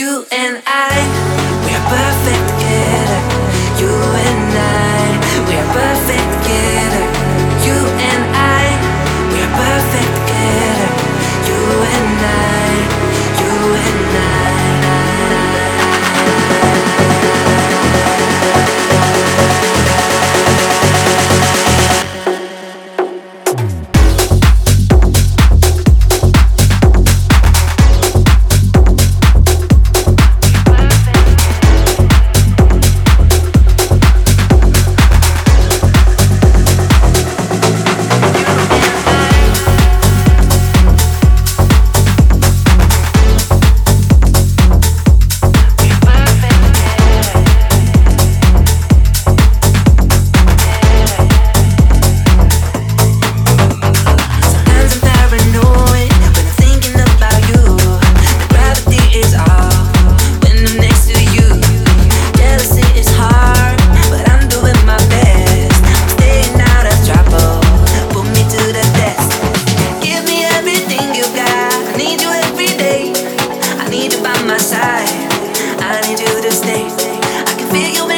you and. I feel you.